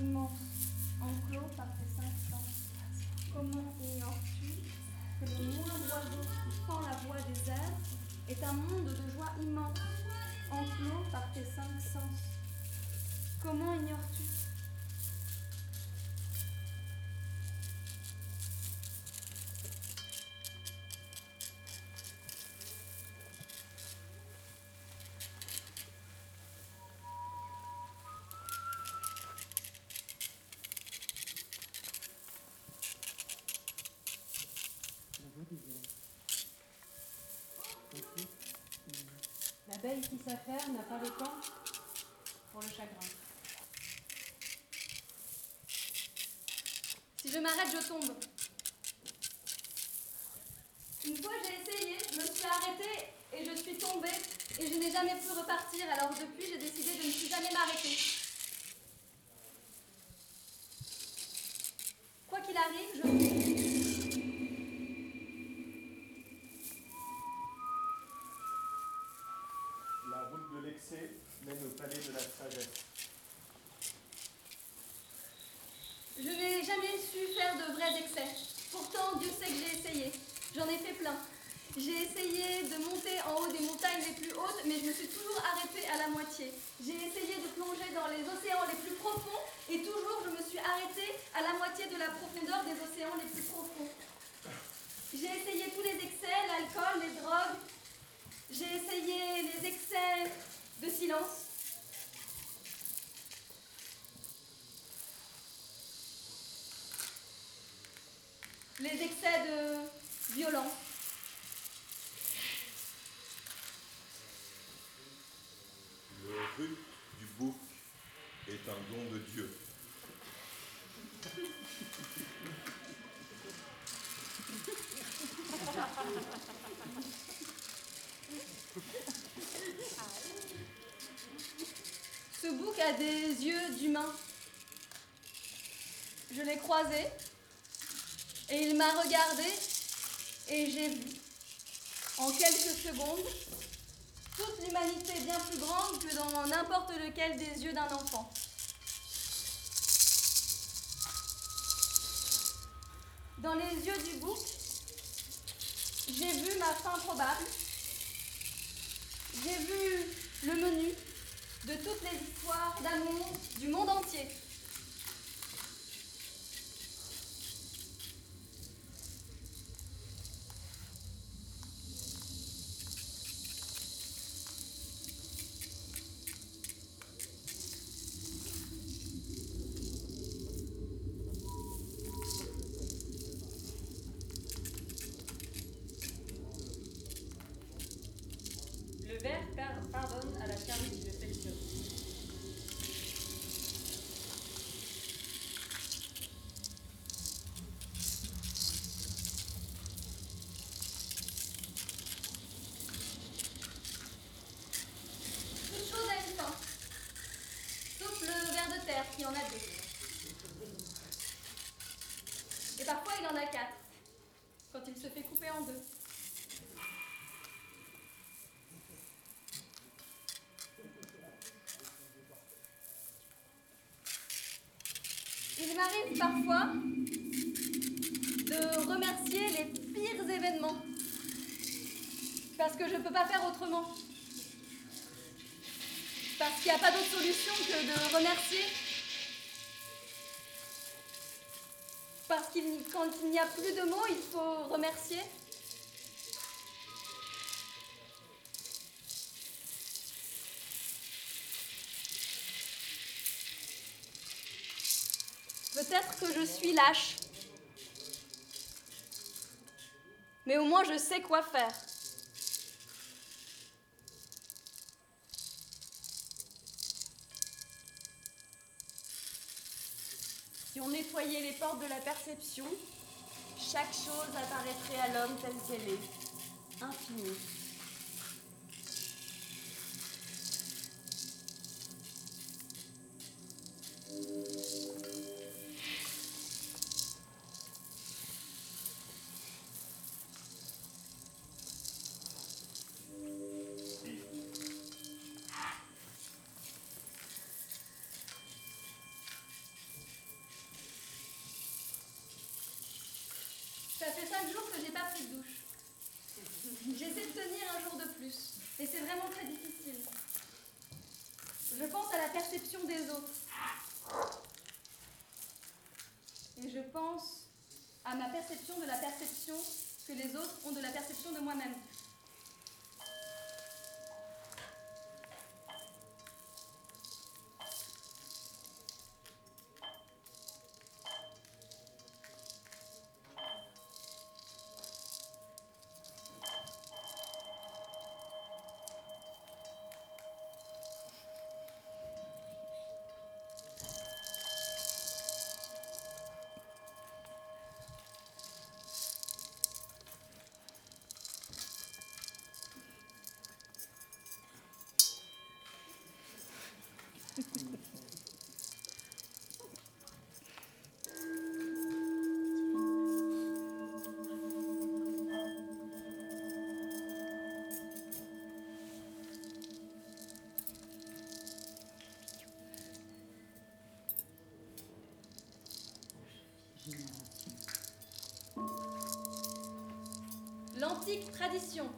immense, enclos par tes cinq sens. Comment ignores-tu que le moindre oiseau qui fend la voix des airs est un monde de joie immense, enclos par tes cinq sens? Comment ignores-tu L'abeille qui s'affaire n'a pas le temps pour le chagrin. Si je m'arrête, je tombe. Une fois j'ai essayé, je me suis arrêtée et je suis tombée et je n'ai jamais pu repartir. Alors depuis, j'ai décidé de ne plus jamais m'arrêter. Quoi qu'il arrive, je... à la moitié de la profondeur des océans les plus profonds. J'ai essayé tous les excès, l'alcool, les drogues. J'ai essayé les excès de silence. Les excès de violence. Le rut du bouc est un don de Dieu. Bouc a des yeux d'humain. Je l'ai croisé et il m'a regardé et j'ai vu en quelques secondes toute l'humanité bien plus grande que dans n'importe lequel des yeux d'un enfant. Dans les yeux du bouc, j'ai vu ma fin probable. J'ai vu le menu de toutes les histoires d'amour du monde entier. Le ver par- pardonne à la charmille qui le sélectionne. Toute chose a une fin. Sauf le ver de terre qui en a deux. Et parfois il en a quatre. Quand il se fait couper en deux. Il m'arrive parfois de remercier les pires événements. Parce que je ne peux pas faire autrement. Parce qu'il n'y a pas d'autre solution que de remercier. Parce qu'il quand il n'y a plus de mots, il faut remercier. Peut-être que je suis lâche. Mais au moins je sais quoi faire. Si on nettoyait les portes de la perception, chaque chose apparaîtrait à l'homme telle qu'elle est, infinie. Je pense à la perception des autres. Et je pense à ma perception de la perception que les autres ont de la perception de moi-même. L'antique tradition,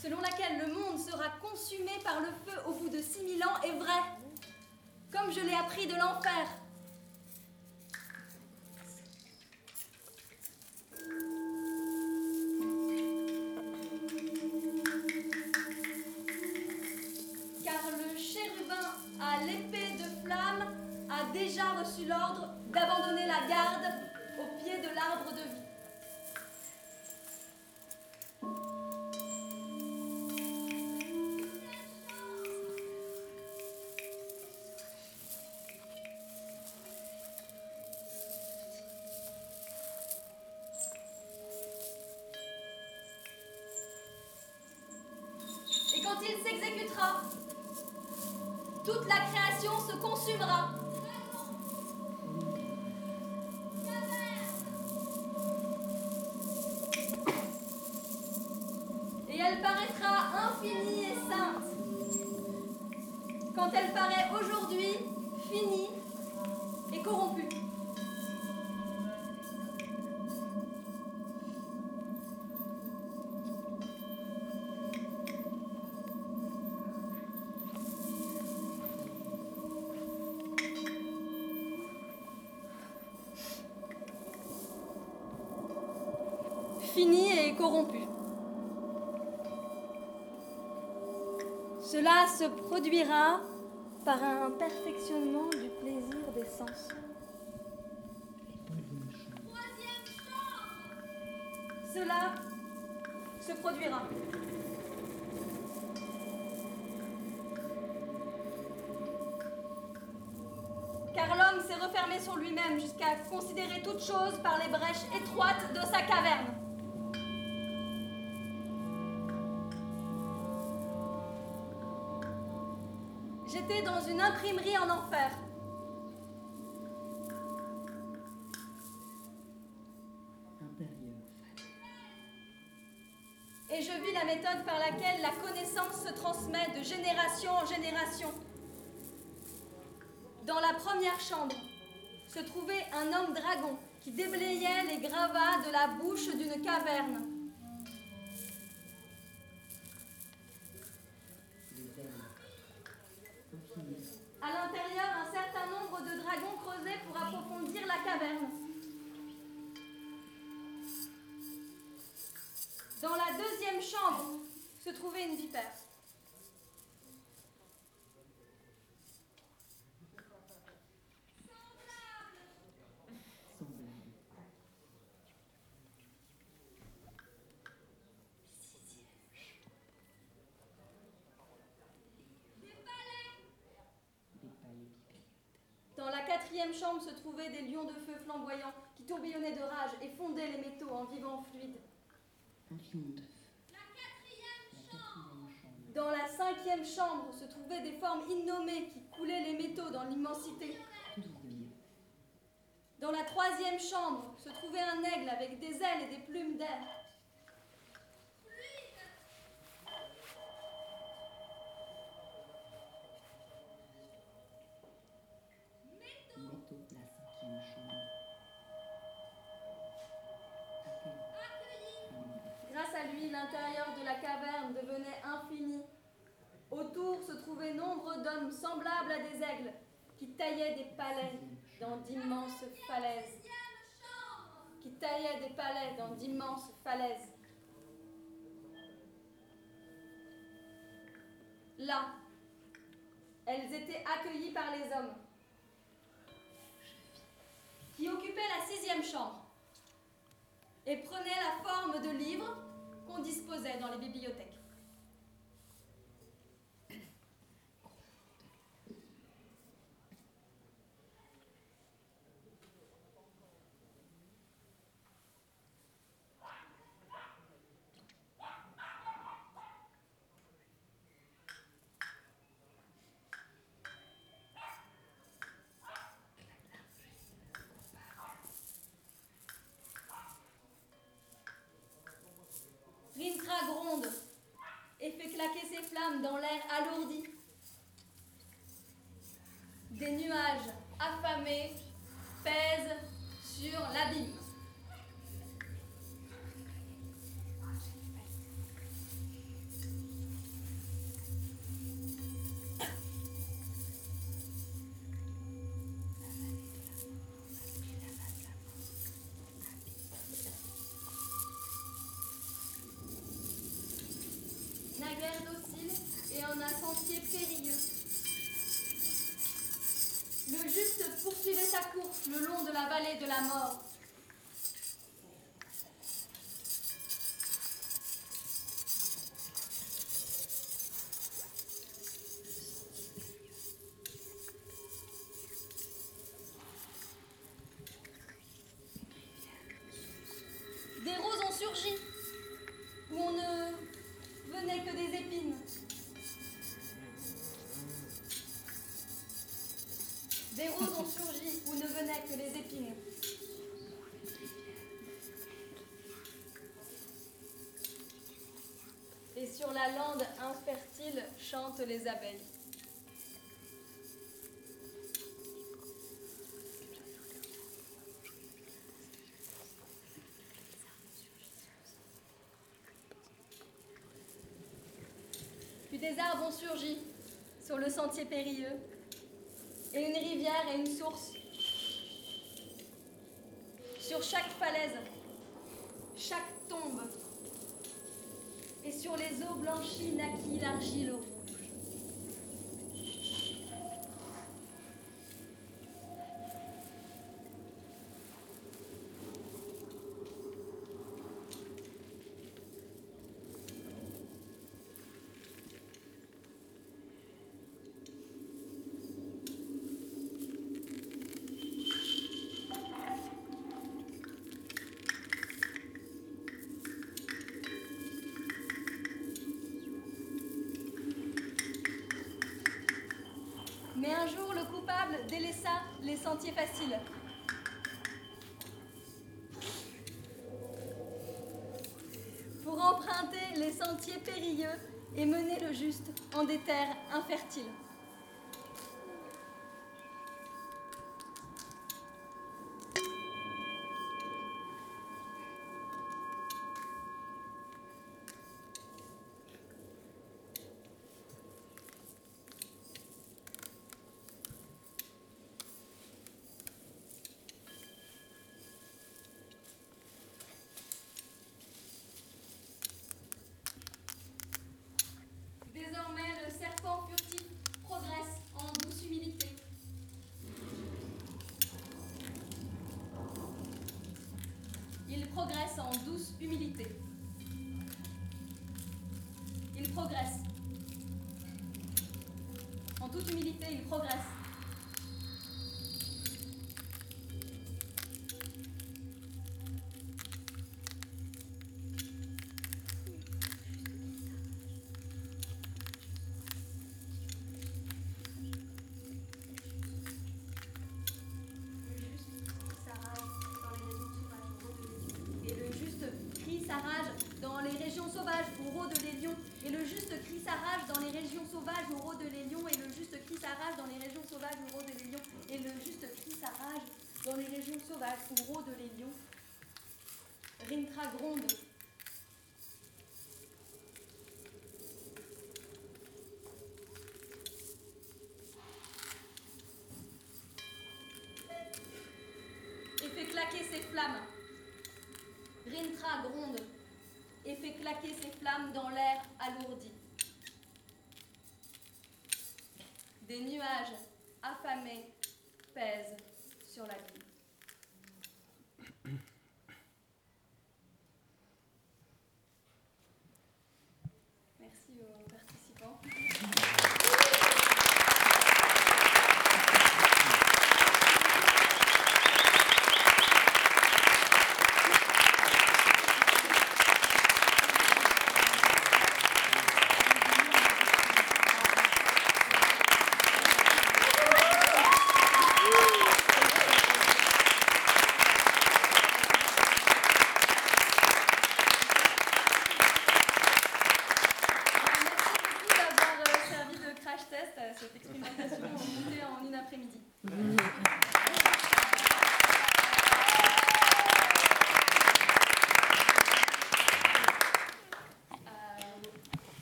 selon laquelle le monde sera consumé par le feu au bout de 6000 ans, est vraie. Comme je l'ai appris de l'enfer. S'exécutera, toute la création se consumera. Et elle paraîtra infinie et sainte. Quand elle paraît aujourd'hui finie et corrompue. Finie et corrompue. Cela se produira par un perfectionnement du plaisir des sens. Cela se produira. Car l'homme s'est refermé sur lui-même jusqu'à considérer toute chose par les brèches étroites de sa caverne. J'étais dans une imprimerie en enfer. Et je vis la méthode par laquelle la connaissance se transmet de génération en génération. Dans la première chambre se trouvait un homme dragon qui déblayait les gravats de la bouche d'une caverne. L'intérieur, un certain nombre de dragons creusaient pour approfondir la caverne. Dans la deuxième chambre se trouvait une vipère. Dans la quatrième chambre se trouvaient des lions de feu flamboyants qui tourbillonnaient de rage et fondaient les métaux en vivant fluide. Dans la cinquième chambre se trouvaient des formes innommées qui coulaient les métaux dans l'immensité. Dans la troisième chambre se trouvait un aigle avec des ailes et des plumes d'air. L'intérieur de la caverne devenait infini. Autour se trouvaient nombre d'hommes semblables à des aigles qui taillaient des palais dans d'immenses falaises. qui taillaient des palais dans d'immenses falaises. Là, elles étaient accueillies par les hommes, qui occupaient la sixième chambre et prenaient la forme de livres qu'on disposait dans les bibliothèques. Rintra gronde et fait claquer ses flammes dans l'air alourdi. Des nuages affamés pèsent sur l'abîme. Et en un sentier périlleux. Le juste poursuivait sa course le long de la vallée de la mort. Et sur la lande infertile chantent les abeilles. Puis des arbres ont surgi sur le sentier périlleux, et une rivière et une source. Sur chaque falaise, chaque tombe, et sur les eaux blanchies naquit l'argile rouge. Mais un jour, le coupable sentiers faciles. Pour emprunter les sentiers périlleux et mener le juste en des terres infertiles. Progresse en douce humilité. Il progresse. En toute humilité, il progresse. Dans les régions sauvages où rôdent les lions. Et le juste crie sa rage dans les régions sauvages où rôdent les lions. Et le juste crie sa rage dans les régions sauvages où rôdent les lions. Et le juste crie sa rage dans les régions sauvages où rôdent les lions. Rintra gronde. Gronde et fait claquer ses flammes dans l'air alourdi. Des nuages affamés pèsent sur la ville.